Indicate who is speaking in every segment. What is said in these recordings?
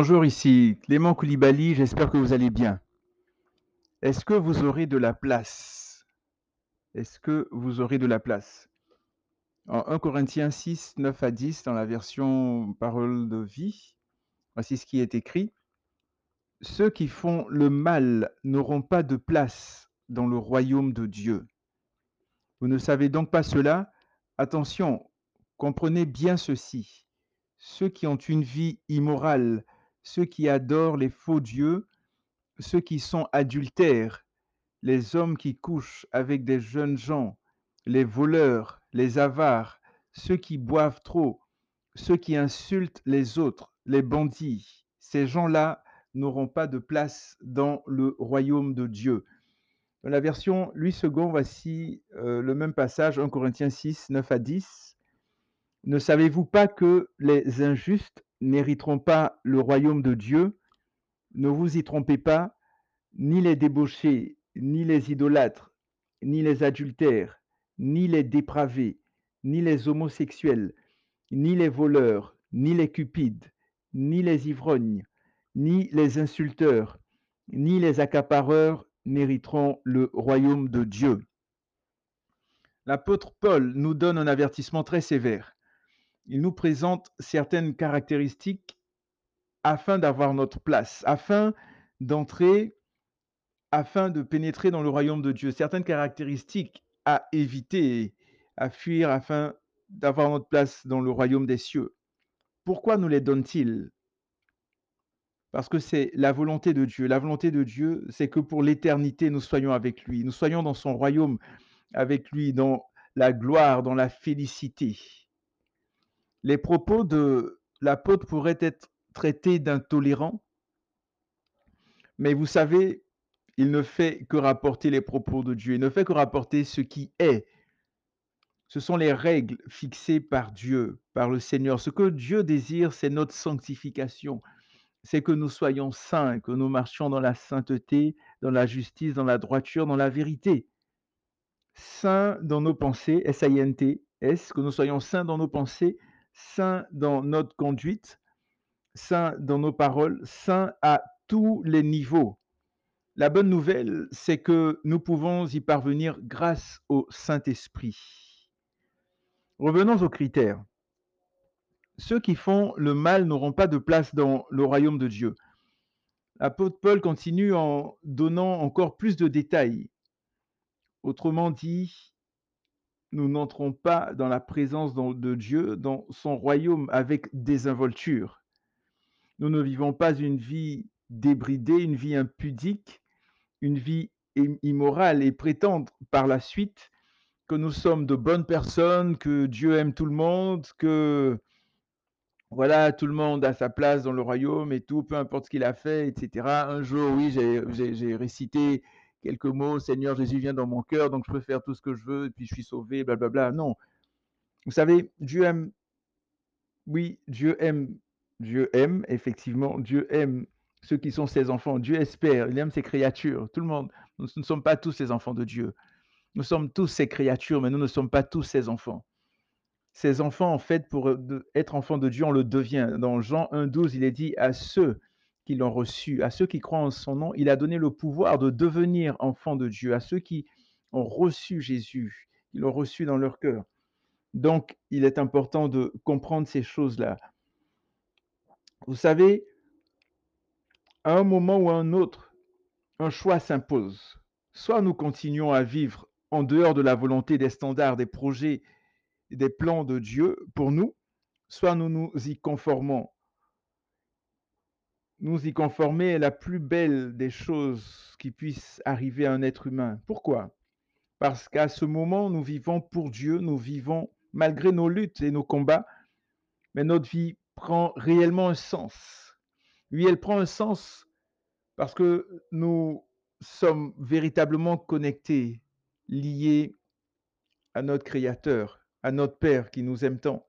Speaker 1: Bonjour, ici Clément Koulibaly, j'espère que vous allez bien. Est-ce que vous aurez de la place? Est-ce que vous aurez de la place? En 1 Corinthiens 6, 9 à 10, dans la version Parole de vie, voici ce qui est écrit. Ceux qui font le mal n'auront pas de place dans le royaume de Dieu. Vous ne savez donc pas cela? Attention, comprenez bien ceci. Ceux qui ont une vie immorale, ceux qui adorent les faux dieux, ceux qui sont adultères, les hommes qui couchent avec des jeunes gens, les voleurs, les avares, ceux qui boivent trop, ceux qui insultent les autres, les bandits, ces gens-là n'auront pas de place dans le royaume de Dieu. Dans la version Louis II, voici euh, le même passage, 1 Corinthiens 6, 9 à 10. Ne savez-vous pas que les injustes n'hériteront pas le royaume de Dieu Ne vous y trompez pas, ni les débauchés, ni les idolâtres, ni les adultères, ni les dépravés, ni les homosexuels, ni les voleurs, ni les cupides, ni les ivrognes, ni les insulteurs, ni les accapareurs n'hériteront le royaume de Dieu. L'apôtre Paul nous donne un avertissement très sévère. Il nous présente certaines caractéristiques afin d'avoir notre place, afin d'entrer, afin de pénétrer dans le royaume de Dieu. Certaines caractéristiques à éviter, à fuir afin d'avoir notre place dans le royaume des cieux. Pourquoi nous les donne-t-il? Parce que c'est la volonté de Dieu. La volonté de Dieu, c'est que pour l'éternité, nous soyons avec lui. Nous soyons dans son royaume avec lui, dans la gloire, dans la félicité. Les propos de l'apôtre pourraient être traités d'intolérants, mais vous savez, il ne fait que rapporter les propos de Dieu, il ne fait que rapporter ce qui est. Ce sont les règles fixées par Dieu, par le Seigneur. Ce que Dieu désire, c'est notre sanctification. C'est que nous soyons saints, que nous marchions dans la sainteté, dans la justice, dans la droiture, dans la vérité. Saints dans nos pensées, S-I-N-T, S, que nous soyons saints dans nos pensées, saints dans notre conduite, saints dans nos paroles, saints à tous les niveaux. La bonne nouvelle, c'est que nous pouvons y parvenir grâce au Saint-Esprit. Revenons aux critères. Ceux qui font le mal n'auront pas de place dans le royaume de Dieu. L'apôtre Paul continue en donnant encore plus de détails. Autrement dit, nous n'entrons pas dans la présence de Dieu, dans son royaume avec désinvolture. Nous ne vivons pas une vie débridée, une vie impudique, une vie immorale et prétendre par la suite que nous sommes de bonnes personnes, que Dieu aime tout le monde, que voilà, tout le monde a sa place dans le royaume et tout, peu importe ce qu'il a fait, etc. Un jour, oui, j'ai récité quelques mots, Seigneur Jésus vient dans mon cœur, donc je peux faire tout ce que je veux, et puis je suis sauvé, blablabla. Non. Vous savez, Dieu aime, oui, Dieu aime, Dieu aime, effectivement, Dieu aime ceux qui sont ses enfants. Dieu espère, il aime ses créatures, tout le monde. Nous ne sommes pas tous ses enfants de Dieu. Nous sommes tous ses créatures, mais nous ne sommes pas tous ses enfants. Ses enfants, en fait, pour être enfants de Dieu, on le devient. Dans Jean 1,12, il est dit à ceux l'ont reçu, à ceux qui croient en son nom, il a donné le pouvoir de devenir enfants de Dieu, à ceux qui ont reçu Jésus, qui l'ont reçu dans leur cœur. Donc, il est important de comprendre ces choses-là. Vous savez, à un moment ou à un autre, un choix s'impose. Soit nous continuons à vivre en dehors de la volonté des standards, des projets, des plans de Dieu pour nous, soit nous nous y conformons nous y conformer est la plus belle des choses qui puissent arriver à un être humain. Pourquoi? Parce qu'à ce moment, nous vivons pour Dieu, nous vivons malgré nos luttes et nos combats, mais notre vie prend réellement un sens. Oui, elle prend un sens parce que nous sommes véritablement connectés, liés à notre Créateur, à notre Père qui nous aime tant.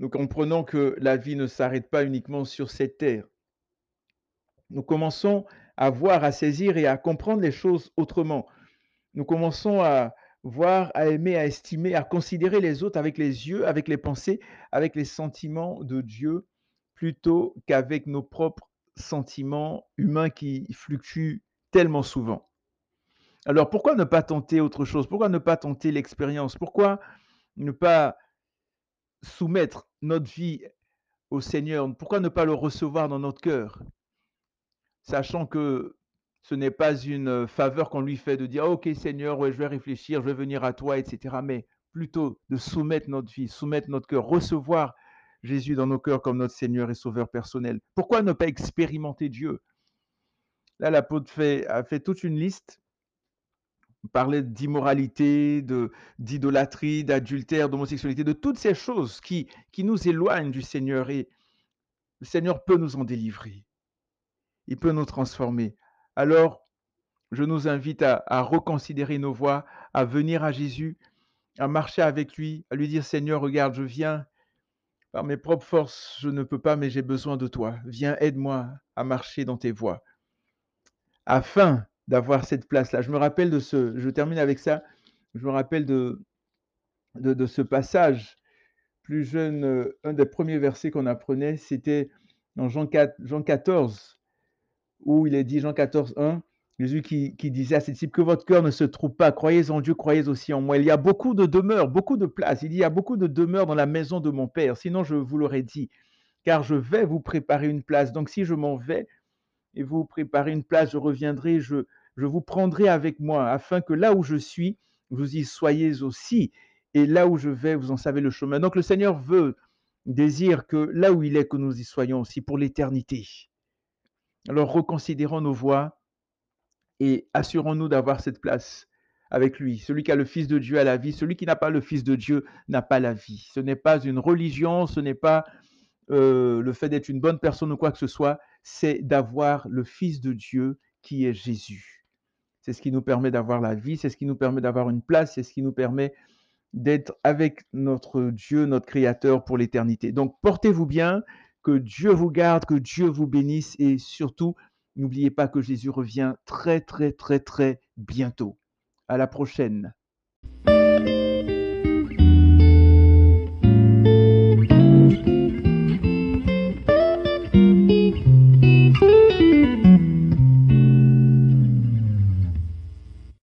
Speaker 1: Nous comprenons que la vie ne s'arrête pas uniquement sur cette terre. Nous commençons à voir, à saisir et à comprendre les choses autrement. Nous commençons à voir, à aimer, à estimer, à considérer les autres avec les yeux, avec les pensées, avec les sentiments de Dieu, plutôt qu'avec nos propres sentiments humains qui fluctuent tellement souvent. Alors pourquoi ne pas tenter autre chose? Pourquoi ne pas tenter l'expérience? Pourquoi ne pas soumettre notre vie au Seigneur? Pourquoi ne pas le recevoir dans notre cœur? Sachant que ce n'est pas une faveur qu'on lui fait de dire «OK Seigneur, je vais réfléchir, je vais venir à toi» et cetera, mais plutôt de soumettre notre vie, soumettre notre cœur, recevoir Jésus dans nos cœurs comme notre Seigneur et Sauveur personnel. Pourquoi ne pas expérimenter Dieu? Là, l'apôtre fait a fait toute une liste parlait d'immoralité, d'idolâtrie, d'adultère, d'homosexualité, de toutes ces choses qui qui nous éloignent du Seigneur et le Seigneur peut nous en délivrer. Il peut nous transformer. Alors, je nous invite à, à reconsidérer nos voies, à venir à Jésus, à marcher avec lui, à lui dire Seigneur, regarde, je viens. Par mes propres forces, je ne peux pas, mais j'ai besoin de toi. Viens, aide-moi à marcher dans tes voies. Afin d'avoir cette place-là. Je me rappelle de ce, je termine avec ça, je me rappelle de, de, ce passage plus jeune, euh, un des premiers versets qu'on apprenait, c'était dans Jean, 4, Jean 14, où il est dit, Jean 14, 1, Jésus qui, qui disait à ses disciples que votre cœur ne se trouve pas, croyez en Dieu, croyez aussi en moi. Il y a beaucoup de demeures, beaucoup de places, il y a beaucoup de demeures dans la maison de mon Père, sinon je vous l'aurais dit, car je vais vous préparer une place. Donc si je m'en vais et vous préparez une place, je reviendrai, je, je vous prendrai avec moi, afin que là où je suis, vous y soyez aussi. Et là où je vais, vous en savez le chemin. Donc le Seigneur veut, désire que là où il est, que nous y soyons aussi pour l'éternité. Alors reconsidérons nos voies et assurons-nous d'avoir cette place avec lui. Celui qui a le Fils de Dieu a la vie, celui qui n'a pas le Fils de Dieu n'a pas la vie. Ce n'est pas une religion, ce n'est pas euh, le fait d'être une bonne personne ou quoi que ce soit, c'est d'avoir le Fils de Dieu qui est Jésus. C'est ce qui nous permet d'avoir la vie, c'est ce qui nous permet d'avoir une place, c'est ce qui nous permet d'être avec notre Dieu, notre Créateur pour l'éternité. Donc portez-vous bien, que Dieu vous garde, que Dieu vous bénisse et surtout, n'oubliez pas que Jésus revient très très très très bientôt. À la prochaine.